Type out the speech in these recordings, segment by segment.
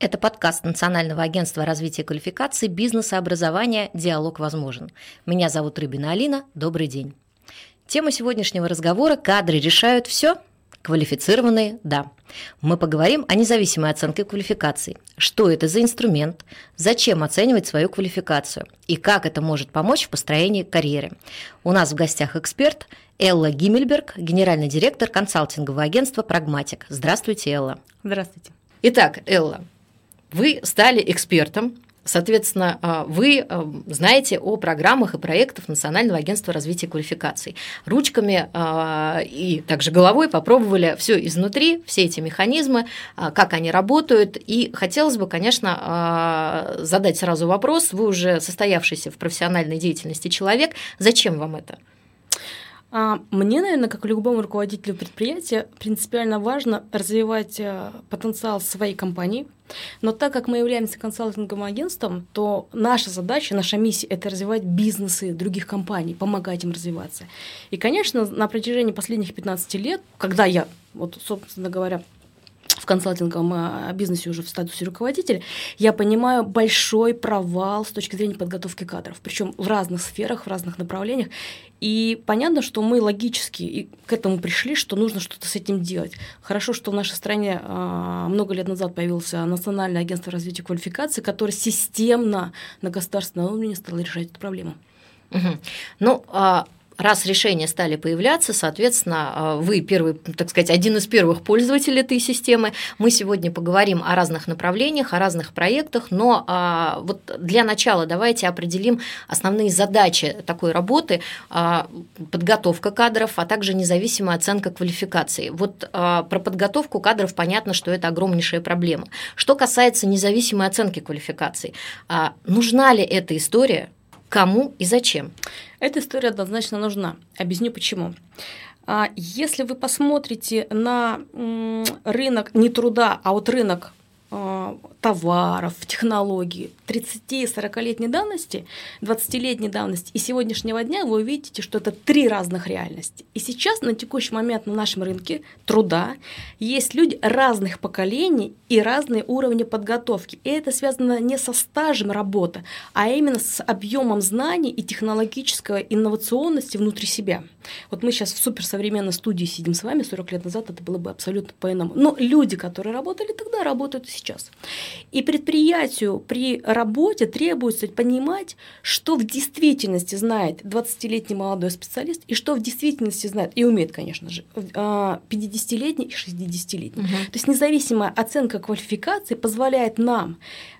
Это подкаст Национального агентства развития квалификации, бизнеса, образования «Диалог возможен». Меня зовут Рыбина Алина. Добрый день. Тема сегодняшнего разговора – кадры решают все? Квалифицированные – да. Мы поговорим о независимой оценке квалификаций. Что это за инструмент? Зачем оценивать свою квалификацию? И как это может помочь в построении карьеры? У нас в гостях эксперт Элла Гиммельберг, генеральный директор консалтингового агентства «Прагматик». Здравствуйте, Элла. Здравствуйте. Итак, Элла, вы стали экспертом, Соответственно, а, вы а, знаете о программах и проектах Национального агентства развития квалификаций. Ручками а, и также головой попробовали все изнутри, все эти механизмы, как они работают. И хотелось бы, конечно, задать сразу вопрос. Вы уже состоявшийся в профессиональной деятельности человек. Зачем вам это? Мне, наверное, как любому руководителю предприятия, принципиально важно развивать потенциал своей компании – но так как мы являемся консалтинговым агентством, то наша задача, наша миссия – это развивать бизнесы других компаний, помогать им развиваться. И, конечно, на протяжении последних 15 лет, когда я, вот, собственно говоря, в консалтинговом а, бизнесе уже в статусе руководителя, я понимаю большой провал с точки зрения подготовки кадров, причем в разных сферах, в разных направлениях. И понятно, что мы логически к этому пришли, что нужно что-то с этим делать. Хорошо, что в нашей стране а, много лет назад появился Национальное агентство развития квалификации, которое системно на государственном уровне стало решать эту проблему. Угу. Ну, а раз решения стали появляться, соответственно, а, вы первый, так сказать, один из первых пользователей этой системы. Мы сегодня поговорим о разных направлениях, о разных проектах, но а, вот для начала давайте определим основные задачи такой работы, а, подготовка кадров, а также независимая оценка квалификации. Вот про подготовку кадров понятно, что это огромнейшая проблема. Что касается независимой оценки квалификации, нужна ли эта история, кому и зачем? Эта история однозначно нужна. Объясню почему. А, если вы посмотрите на рынок не труда, а вот рынок товаров, технологий 30-40-летней давности, 20-летней давности и сегодняшнего дня, вы увидите, что это три разных реальности. И сейчас на текущий момент на нашем рынке труда есть люди разных поколений и разные уровни подготовки. И это связано не со стажем работы, а именно с объемом знаний и технологической инновационности внутри себя. Вот мы сейчас в суперсовременной студии сидим с вами, 40 лет назад это было бы абсолютно по-иному. Но люди, которые работали тогда, работают и сейчас. И предприятию при работе требуется понимать, что в действительности знает 20-летний молодой специалист и что в действительности знает, и умеет, конечно же, 50-летний и 60-летний. Угу. То есть независимая оценка квалификации позволяет нам а,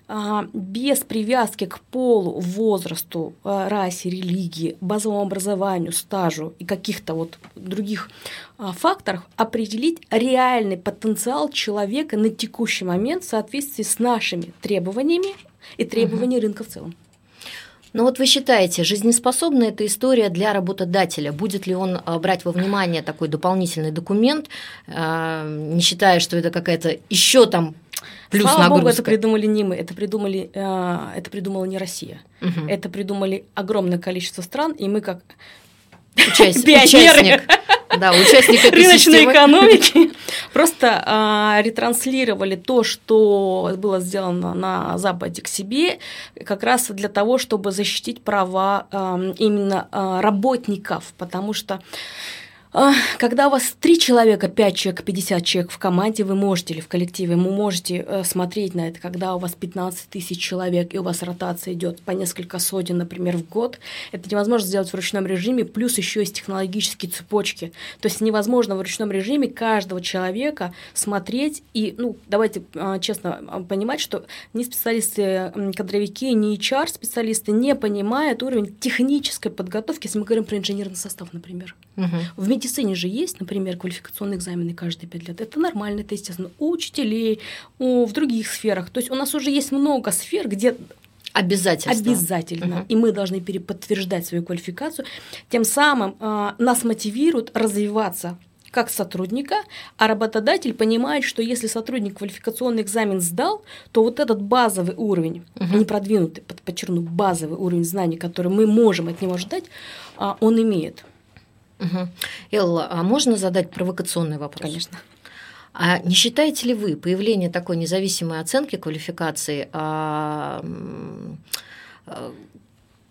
без привязки к полу, возрасту, а, расе, религии, базовому образованию, стажу и каких-то вот других а, факторах определить реальный потенциал человека на текущий момент в соответствии с нашими требованиями и требованиями угу. рынка в целом. Ну вот вы считаете, жизнеспособна эта история для работодателя? Будет ли он брать во внимание такой дополнительный документ, не считая, что это какая-то еще там Плюс Слава нагрузка. Богу, это придумали не мы, это придумали, э, это придумала не Россия, угу. это придумали огромное количество стран, и мы как Участь, участник, да, участник рыночной экономики. Просто э, ретранслировали то, что было сделано на Западе к себе, как раз для того, чтобы защитить права э, именно э, работников, потому что когда у вас три человека, пять человек, 50 человек в команде, вы можете или в коллективе, вы можете э, смотреть на это, когда у вас 15 тысяч человек, и у вас ротация идет по несколько сотен, например, в год, это невозможно сделать в ручном режиме, плюс еще есть технологические цепочки. То есть невозможно в ручном режиме каждого человека смотреть и, ну, давайте а, честно а, понимать, что ни специалисты, кадровики, ни HR-специалисты не понимают уровень технической подготовки, если мы говорим про инженерный состав, например. Угу. В медицине же есть, например, квалификационные экзамены каждые пять лет. Это нормально, это естественно. У учителей, у, в других сферах. То есть у нас уже есть много сфер, где Обязательно. Обязательно. Угу. И мы должны переподтверждать свою квалификацию. Тем самым э, нас мотивируют развиваться как сотрудника, а работодатель понимает, что если сотрудник квалификационный экзамен сдал, то вот этот базовый уровень, угу. не продвинутый, подчеркну, базовый уровень знаний, который мы можем от него ждать, а, он имеет. Угу. Элла, а можно задать провокационный вопрос? Конечно. А не считаете ли вы появление такой независимой оценки квалификации а, а,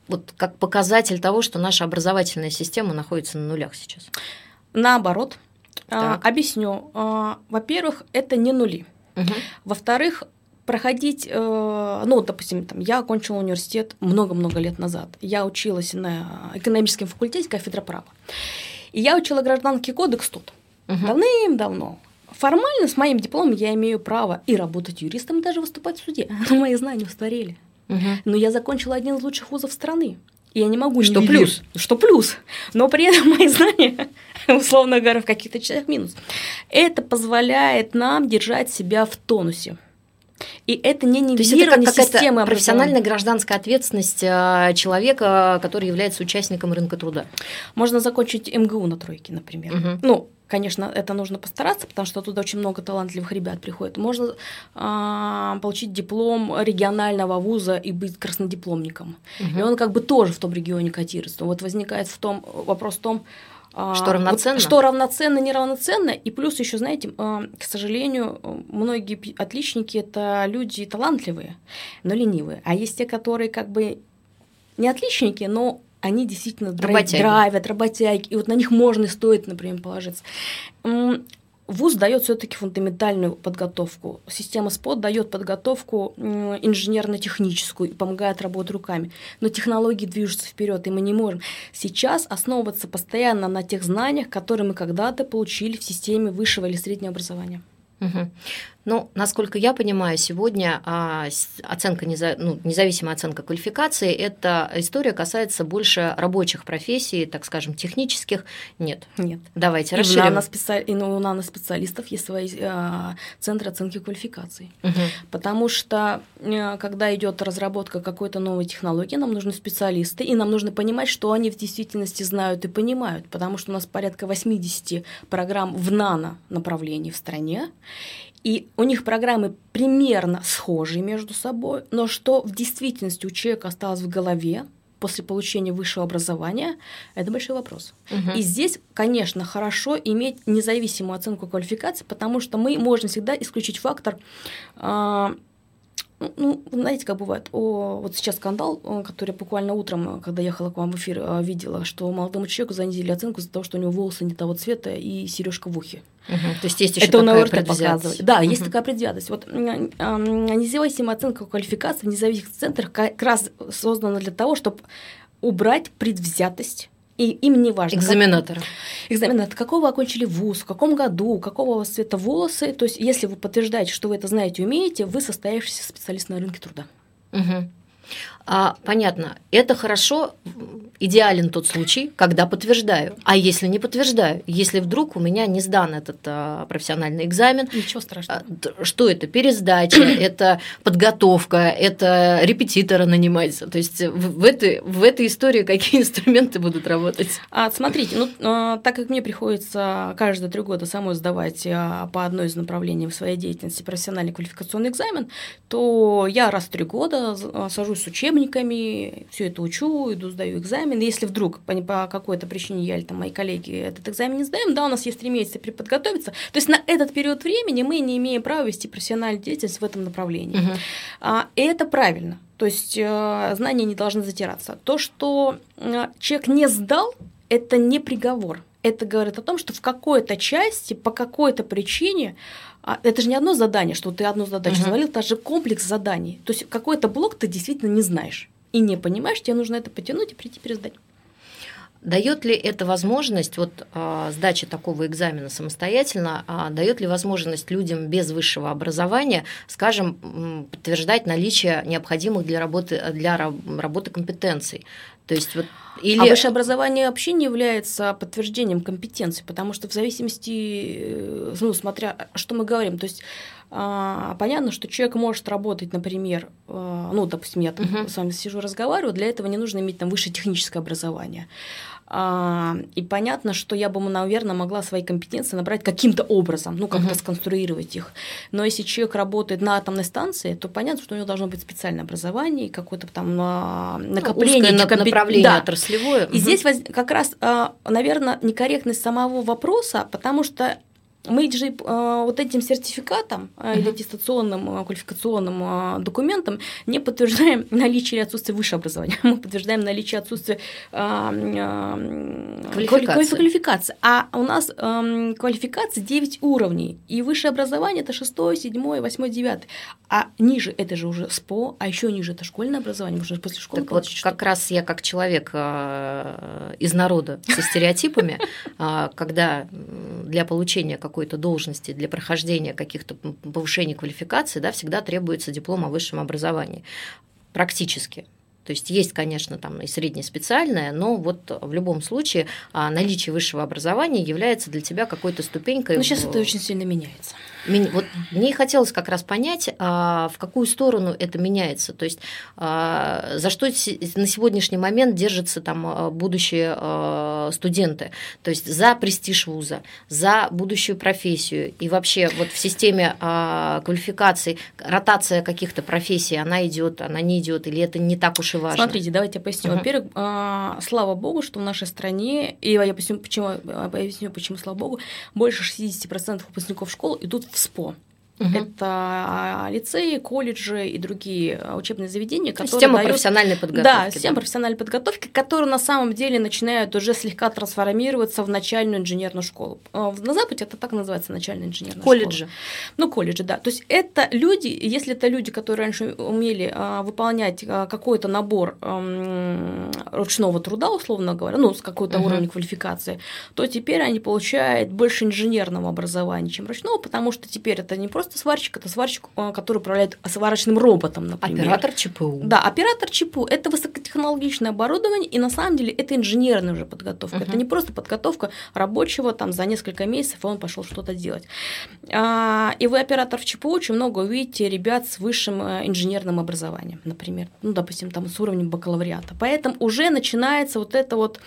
вот как показатель того, что наша образовательная система находится на нулях сейчас? Наоборот. А, объясню. А, во-первых, это не нули. Угу. Во-вторых, проходить, э, ну, допустим, там, я окончила университет много-много лет назад. Я училась на экономическом факультете кафедра права. И я учила гражданский кодекс тут. Угу. Давным-давно. Формально с моим дипломом я имею право и работать юристом, и даже выступать в суде. Мои знания устарели. Угу. Но я закончила один из лучших вузов страны. И я не могу Что плюс? Что плюс? Но при этом мои знания, условно говоря, в каких-то частях минус. Это позволяет нам держать себя в тонусе. И это не нивелирование системы профессиональная гражданская ответственность а, человека, который является участником рынка труда. Можно закончить МГУ на тройке, например. Угу. Ну, конечно, это нужно постараться, потому что туда очень много талантливых ребят приходит. Можно э, получить диплом регионального вуза и быть краснодипломником. Угу. И он как бы тоже в том регионе котируется. Вот возникает в том вопрос в том, что равноценно? Вот, что равноценно, неравноценно. И плюс еще, знаете, а, к сожалению, многие отличники это люди талантливые, но ленивые. А есть те, которые как бы не отличники, но они действительно работяги. драйвят, работяги, и вот на них можно и стоит, например, положиться. ВУЗ дает все-таки фундаментальную подготовку. Система СПОТ дает подготовку инженерно-техническую и помогает работать руками. Но технологии движутся вперед, и мы не можем сейчас основываться постоянно на тех знаниях, которые мы когда-то получили в системе высшего или среднего образования. Угу. Ну, насколько я понимаю, сегодня а, оценка, ну, независимая оценка квалификации, эта история касается больше рабочих профессий, так скажем, технических. Нет. Нет. Давайте и расширим. У наноспеци... И у наноспециалистов есть свои а, центры оценки квалификаций. Угу. Потому что, э, когда идет разработка какой-то новой технологии, нам нужны специалисты, и нам нужно понимать, что они в действительности знают и понимают, потому что у нас порядка 80 программ в нано направлении в стране, и у них программы примерно схожие между собой, но что в действительности у человека осталось в голове после получения высшего образования, это большой вопрос. Угу. И здесь, конечно, хорошо иметь независимую оценку квалификации, потому что мы можем всегда исключить фактор а, ну, знаете, как бывает, о, вот сейчас скандал, который буквально утром, когда ехала к вам в эфир, э, видела, что молодому человеку занизили оценку из-за того, что у него волосы не того цвета и сережка в ухе. Угу. То есть есть еще Это такая предвзятость. Да, угу. есть такая предвзятость. Вот независимая оценка квалификации в независимых центрах как раз создана для того, чтобы убрать предвзятость и им не важно. Экзаменатора. Как... Экзаменатор. Какого вы окончили вуз, в каком году, какого у вас цвета волосы. То есть, если вы подтверждаете, что вы это знаете умеете, вы состоявшийся специалист на рынке труда. Угу. А, понятно, это хорошо, идеален тот случай, когда подтверждаю. А если не подтверждаю, если вдруг у меня не сдан этот а, профессиональный экзамен, ничего страшного. А, что это? Пересдача, это подготовка, это репетитора нанимать. То есть в, в, этой, в этой истории какие инструменты будут работать? А, смотрите, ну, а, так как мне приходится каждые три года самой сдавать а, по одной из направлений в своей деятельности профессиональный квалификационный экзамен, то я раз в три года а, сажусь с учебниками, все это учу, иду, сдаю экзамен. Если вдруг по, по какой-то причине я или там мои коллеги этот экзамен не сдаем, да, у нас есть три месяца преподготовиться. То есть на этот период времени мы не имеем права вести профессиональную деятельность в этом направлении. Угу. А, и это правильно. То есть э, знания не должны затираться. То, что э, человек не сдал, это не приговор. Это говорит о том, что в какой-то части, по какой-то причине а это же не одно задание, что ты одну задачу uh-huh. завалил, это же комплекс заданий. То есть какой-то блок ты действительно не знаешь и не понимаешь, тебе нужно это потянуть и прийти пересдать. Дает ли это возможность, вот а, сдачи такого экзамена самостоятельно, а, дает ли возможность людям без высшего образования, скажем, подтверждать наличие необходимых для работы, для работы компетенций? То есть вот или... А высшее образование вообще не является подтверждением компетенции, потому что в зависимости, э, ну, смотря, что мы говорим, то есть а, понятно, что человек может работать, например, а, ну, допустим, я там uh-huh. с вами сижу, разговариваю, для этого не нужно иметь там высшее техническое образование. А, и понятно, что я бы, наверное, могла свои компетенции набрать каким-то образом, ну, как-то uh-huh. сконструировать их. Но если человек работает на атомной станции, то понятно, что у него должно быть специальное образование, какое-то там накопление. Узкое компет... направление да. отраслевое. И uh-huh. здесь как раз, наверное, некорректность самого вопроса, потому что мы же э, вот этим сертификатом э, или аттестационным э, квалификационным документом не подтверждаем наличие или отсутствие высшего образования, мы подтверждаем наличие отсутствия квалификации. квалификации. А у нас э, квалификация 9 уровней, и высшее образование это 6, 7, 8, 9. А ниже это же уже СПО, а еще ниже это школьное образование, уже после школы. Так вот, как раз я как человек из народа со стереотипами, когда для получения какой-то должности, для прохождения каких-то повышений квалификации, да, всегда требуется диплом о высшем образовании. Практически. То есть есть, конечно, там и среднеспециальное, но вот в любом случае а, наличие высшего образования является для тебя какой-то ступенькой. Но сейчас это очень сильно меняется. Вот мне хотелось как раз понять, а, в какую сторону это меняется. То есть а, за что на сегодняшний момент держатся там будущие студенты. То есть за престиж вуза, за будущую профессию. И вообще вот в системе квалификаций ротация каких-то профессий, она идет, она не идет, или это не так уж и важно. Смотрите, давайте я поясню. Uh-huh. Во-первых, а, слава богу, что в нашей стране, и я поясню, почему, а, поясню, почему слава богу, больше 60% выпускников школ идут в СПО. Угу. Это а, лицеи, колледжи и другие а, учебные заведения, которые Система дают... профессиональной подготовки. Да, система да. профессиональной подготовки, которые на самом деле начинают уже слегка трансформироваться в начальную инженерную школу. А, на Западе это так называется, начальная инженерная колледжи. школа. Ну, колледжи, да. То есть это люди, если это люди, которые раньше умели выполнять какой-то набор ручного труда, условно говоря, ну, с какой-то угу. уровнем квалификации, то теперь они получают больше инженерного образования, чем ручного, потому что теперь это не просто просто сварщик, это сварщик, э, который управляет сварочным роботом, например. Оператор ЧПУ. Да, оператор ЧПУ – это высокотехнологичное оборудование, и на самом деле это инженерная уже подготовка. Угу. Это не просто подготовка рабочего, там за несколько месяцев он пошел что-то делать. А, и вы оператор в ЧПУ очень много увидите ребят с высшим э, инженерным образованием, например, ну, допустим, там с уровнем бакалавриата. Поэтому уже начинается вот это вот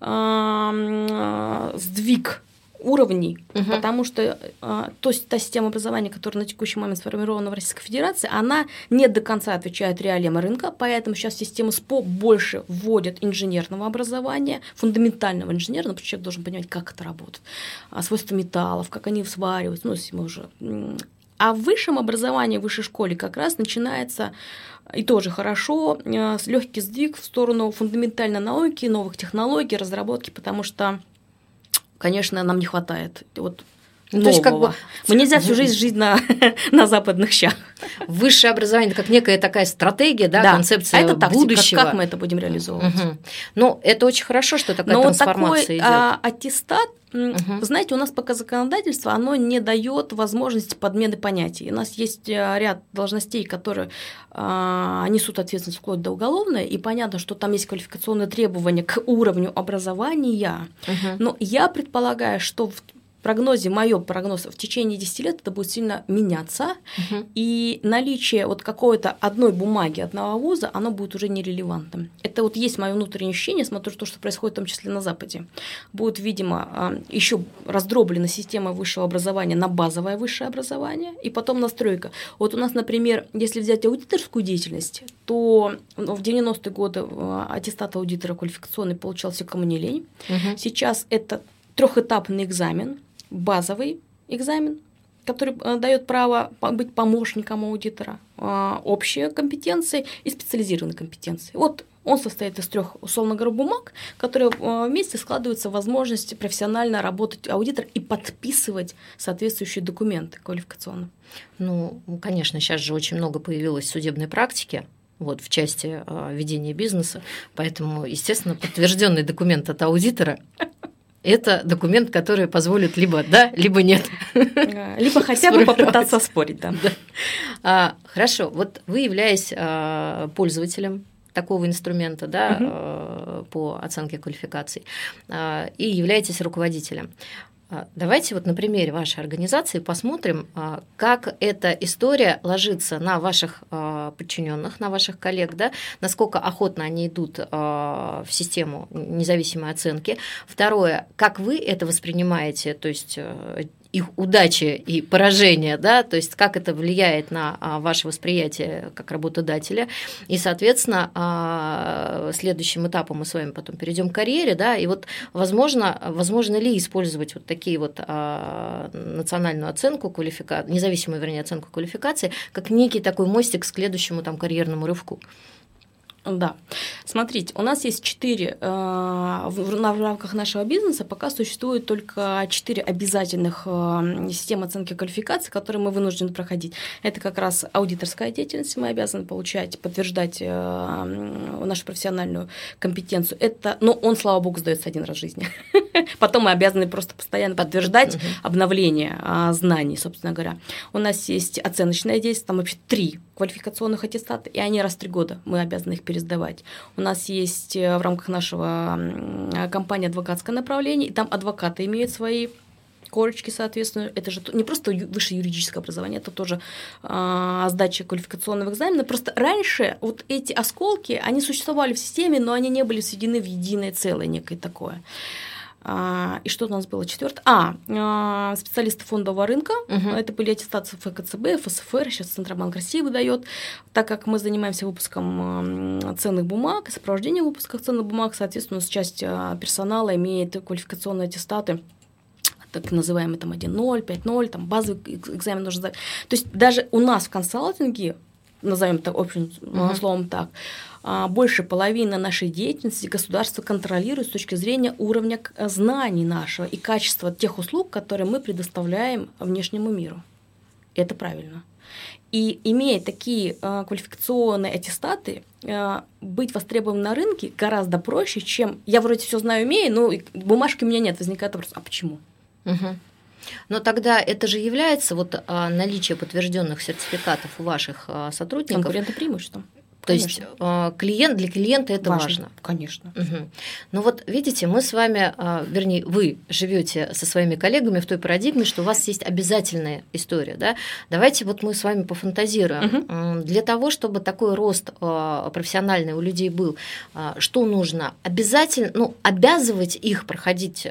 э, сдвиг уровней, угу. потому что а, то та система образования, которая на текущий момент сформирована в Российской Федерации, она не до конца отвечает реалиям рынка, поэтому сейчас система СПО больше вводит инженерного образования, фундаментального инженерного, потому что человек должен понимать, как это работает, а, свойства металлов, как они свариваются, ну, если мы уже... А в высшем образовании, в высшей школе как раз начинается и тоже хорошо, а, легкий сдвиг в сторону фундаментальной науки, новых технологий, разработки, потому что конечно, нам не хватает. Вот Нового. То есть как бы мы нельзя всю жизнь жить на, на западных щах. Высшее образование это как некая такая стратегия, да, да. концепция а это тактика, будущего. Как мы это будем реализовывать? Угу. Ну, это очень хорошо, что такая Но трансформация такой, идет. А, аттестат Угу. Знаете, у нас пока законодательство, оно не дает возможности подмены понятий. У нас есть э, ряд должностей, которые а, несут ответственность вплоть до уголовной, и понятно, что там есть квалификационные требования к уровню образования. Угу. Но я предполагаю, что в прогнозе, мой прогноз, в течение 10 лет это будет сильно меняться, угу. и наличие вот какой-то одной бумаги одного вуза, оно будет уже нерелевантным. Это вот есть мое внутреннее ощущение, смотрю то, что происходит в том числе на Западе. Будет, видимо, а, еще раздроблена система высшего образования на базовое высшее образование, и потом настройка. Вот у нас, например, если взять аудиторскую деятельность, то ну, в 90-е годы а, аттестат аудитора квалификационный получался кому не лень. Угу. Сейчас это трехэтапный экзамен, базовый экзамен, который э, дает право быть помощником аудитора, а, общие компетенции и специализированные компетенции. Вот он состоит из трех, условно говоря, бумаг, которые э, вместе складываются в возможность профессионально работать аудитор и подписывать соответствующие документы квалификационно. Ну, конечно, сейчас же очень много появилось судебной практики, вот, в части э, ведения бизнеса. Поэтому, естественно, подтвержденный документ от аудитора это документ, который позволит либо да, либо нет. Либо хотя бы попытаться спорить, да. да. А, хорошо, вот вы являясь а, пользователем такого инструмента да, угу. по оценке квалификаций и являетесь руководителем. А, давайте вот на примере вашей организации посмотрим, а, как эта история ложится на ваших а, подчиненных, на ваших коллег, да, насколько охотно они идут в систему независимой оценки. Второе, как вы это воспринимаете, то есть их удачи и поражения, да, то есть как это влияет на а, ваше восприятие как работодателя. И, соответственно, а, следующим этапом мы с вами потом перейдем к карьере, да, и вот возможно, возможно ли использовать вот такие вот а, национальную оценку квалификации, независимую, вернее, оценку квалификации, как некий такой мостик к следующему там карьерному рывку. Да. Смотрите, у нас есть четыре, э, в рамках нашего бизнеса пока существует только четыре обязательных э, системы оценки квалификации, которые мы вынуждены проходить. Это как раз аудиторская деятельность, мы обязаны получать, подтверждать э, нашу профессиональную компетенцию. Это, ну, он, слава богу, сдается один раз в жизни. Потом мы обязаны просто постоянно подтверждать обновление знаний, собственно говоря. У нас есть оценочная деятельность, там вообще три квалификационных аттестата, и они раз в три года мы обязаны их пересдавать. У нас есть э, в рамках нашего компании адвокатское направление, и там адвокаты имеют свои корочки, соответственно, это же не просто высшее юридическое образование, это тоже а, сдача квалификационного экзамена. Просто раньше вот эти осколки, они существовали в системе, но они не были сведены в единое целое некое такое. А, и что у нас было четвертое? А, а, специалисты фондового рынка. Угу. Это были аттестации ФКЦБ, ФСФР, сейчас Центробанк России выдает. Так как мы занимаемся выпуском ценных бумаг и сопровождением выпуска ценных бумаг, соответственно, у нас часть а, персонала имеет квалификационные аттестаты так называемый там 1.0, 5.0, там базовый экзамен нужно сдать. То есть даже у нас в консалтинге, назовем это общим uh-huh. словом так, больше половины нашей деятельности государство контролирует с точки зрения уровня знаний нашего и качества тех услуг, которые мы предоставляем внешнему миру. Это правильно. И имея такие э, квалификационные аттестаты, э, быть востребованным на рынке гораздо проще, чем я вроде все знаю, умею, но бумажки у меня нет. Возникает вопрос, а почему? Угу. Но тогда это же является вот наличие подтвержденных сертификатов у ваших сотрудников. Конкурентным преимуществом. То есть а, клиент для клиента это важно. важно. Конечно. Угу. Ну вот видите, мы с вами, а, вернее, вы живете со своими коллегами в той парадигме, что у вас есть обязательная история, да? Давайте вот мы с вами пофантазируем. Угу. Для того, чтобы такой рост а, профессиональный у людей был, что нужно? Обязательно, ну, обязывать их проходить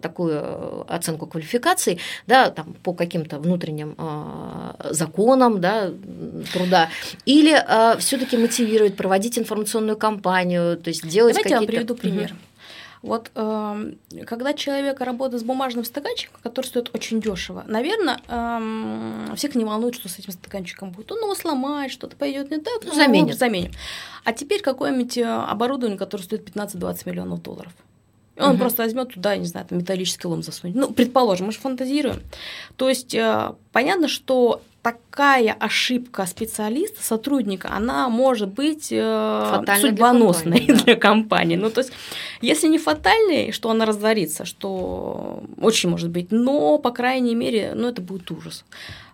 такую оценку квалификаций, да, там по каким-то внутренним законам, да, труда, или все-таки все-таки мотивировать, проводить информационную кампанию, то есть делать Давайте какие-то... я приведу пример. Угу. Вот э, когда человек работает с бумажным стаканчиком, который стоит очень дешево, наверное, э, всех не волнует, что с этим стаканчиком будет. Он его сломает, что-то пойдет не так, ну, заменит. заменим. А теперь какое-нибудь э, оборудование, которое стоит 15-20 миллионов долларов. Он угу. просто возьмет туда, не знаю, там металлический лом засунет. Ну, предположим, мы же фантазируем. То есть э, понятно, что такая ошибка специалиста, сотрудника, она может быть э, судьбоносной для компании, да. для компании. Ну, то есть, если не фатальной, что она разорится, что очень может быть, но, по крайней мере, ну, это будет ужас.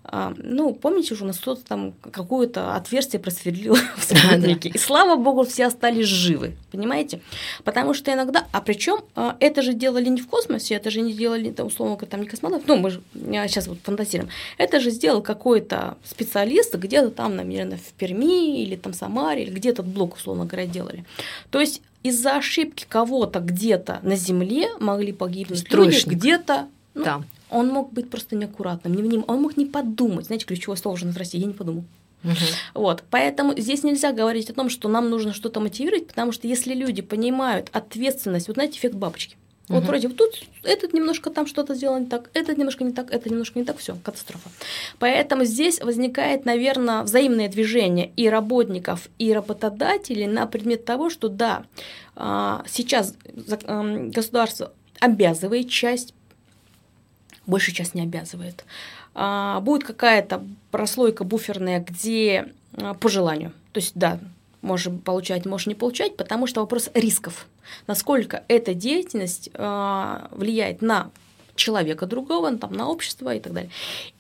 А, ну, помните уже, у нас кто-то там какое-то отверстие просверлил в сотруднике. И слава богу, все остались живы, понимаете? Потому что иногда, а причем а, это же делали не в космосе, это же не делали, там, условно, там не космонавт, ну, мы же сейчас вот фантазируем, это же сделал какой-то специалист где-то там, наверное, в Перми или там Самаре, или где-то блок, условно говоря, делали. То есть из-за ошибки кого-то где-то на Земле могли погибнуть люди, где-то ну, да он мог быть просто неаккуратным, не вним... он мог не подумать. Знаете, ключевое слово уже в России, я не подумал. Угу. Вот, поэтому здесь нельзя говорить о том, что нам нужно что-то мотивировать, потому что если люди понимают ответственность, вот знаете, эффект бабочки. Вот угу. вроде вот тут этот немножко там что-то сделал не так, этот немножко не так, это немножко не так, все, катастрофа. Поэтому здесь возникает, наверное, взаимное движение и работников, и работодателей на предмет того, что да, а, сейчас государство обязывает часть большая часть не обязывает. А, будет какая-то прослойка буферная, где а, по желанию. То есть, да, можешь получать, можешь не получать, потому что вопрос рисков. Насколько эта деятельность а, влияет на человека другого, там, на общество и так далее.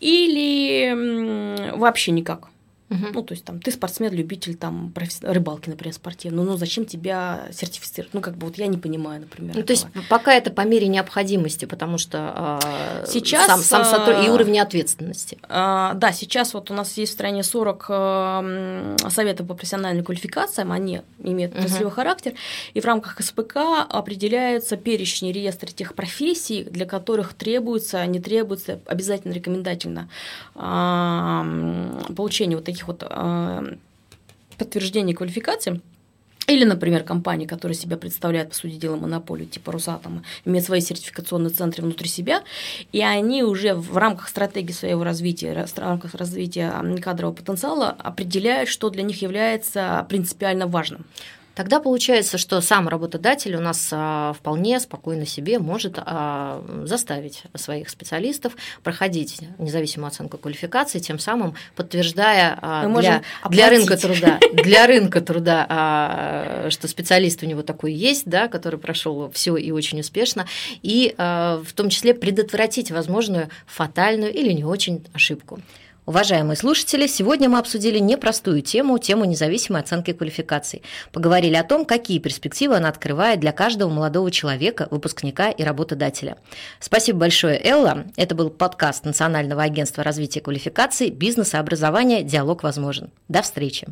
Или вообще никак. Угу. Ну, то есть там ты спортсмен, любитель там рыбалки, например, спортивный. Ну, зачем тебя сертифицировать? Ну, как бы вот я не понимаю, например. Ну, то есть пока это по мере необходимости, потому что э, сейчас сам, сам сотруд... и уровень ответственности. Э, да, сейчас вот у нас есть в стране 40 э, советов по профессиональным квалификациям, они имеют отраслевой угу. характер, и в рамках СПК определяются перечни реестра тех профессий, для которых требуется, не требуется обязательно рекомендательно э, получение вот таких таких вот э, подтверждений квалификации, или, например, компании, которые себя представляют, по сути дела, монополию типа Росатома, имеют свои сертификационные центры внутри себя, и они уже в рамках стратегии своего развития, в рамках развития кадрового потенциала определяют, что для них является принципиально важным. Тогда получается, что сам работодатель у нас а, вполне спокойно себе может а, заставить своих специалистов проходить независимую оценку квалификации, тем самым подтверждая а, для, для рынка труда, для рынка труда, что специалист у него такой есть, да, который прошел все и очень успешно, и в том числе предотвратить возможную фатальную или не очень ошибку. Уважаемые слушатели, сегодня мы обсудили непростую тему, тему независимой оценки квалификаций. Поговорили о том, какие перспективы она открывает для каждого молодого человека, выпускника и работодателя. Спасибо большое, Элла. Это был подкаст Национального агентства развития квалификаций, бизнеса, образования «Диалог возможен». До встречи.